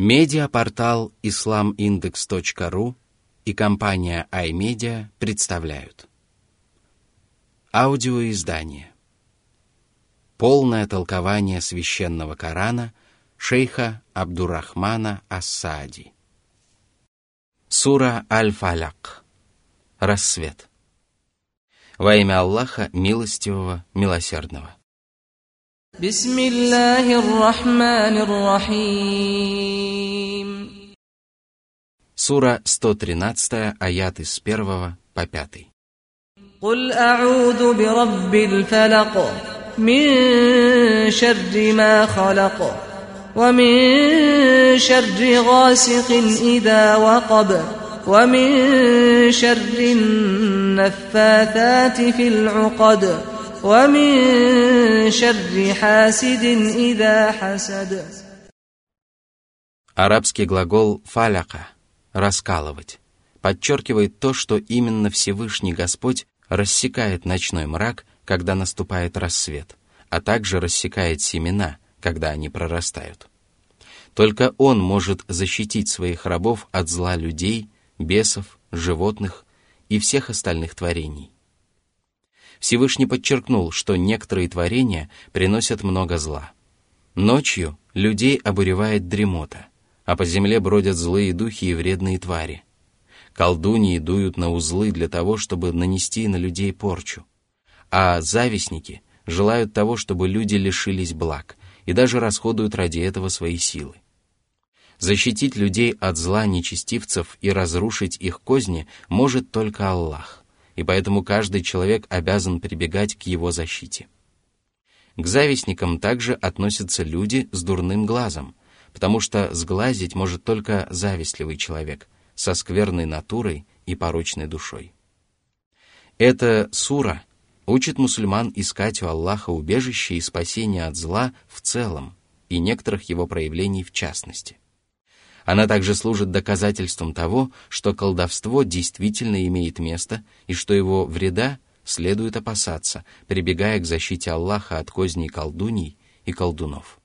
Медиапортал islamindex.ru и компания iMedia представляют. Аудиоиздание. Полное толкование священного Корана шейха Абдурахмана Ассади. Сура Аль-Фаляк Рассвет. Во имя Аллаха, милостивого, милосердного. بسم الله الرحمن الرحيم Сура 113, аят с 1 по 5. قل أعوذ برب الفلق من شر ما خلق ومن شر غاسق إذا وقب ومن شر النفاثات في العقد ومن شر حاسد إذا حسد Арабский глагол «фаляка» — «раскалывать» подчеркивает то, что именно Всевышний Господь рассекает ночной мрак, когда наступает рассвет, а также рассекает семена, когда они прорастают. Только Он может защитить своих рабов от зла людей, бесов, животных и всех остальных творений. Всевышний подчеркнул, что некоторые творения приносят много зла. Ночью людей обуревает дремота, а по земле бродят злые духи и вредные твари. Колдуньи дуют на узлы для того, чтобы нанести на людей порчу. А завистники желают того, чтобы люди лишились благ, и даже расходуют ради этого свои силы. Защитить людей от зла нечестивцев и разрушить их козни может только Аллах и поэтому каждый человек обязан прибегать к его защите. К завистникам также относятся люди с дурным глазом, потому что сглазить может только завистливый человек со скверной натурой и порочной душой. Эта сура учит мусульман искать у Аллаха убежище и спасение от зла в целом и некоторых его проявлений в частности – она также служит доказательством того, что колдовство действительно имеет место и что его вреда следует опасаться, прибегая к защите Аллаха от козней колдуний и колдунов.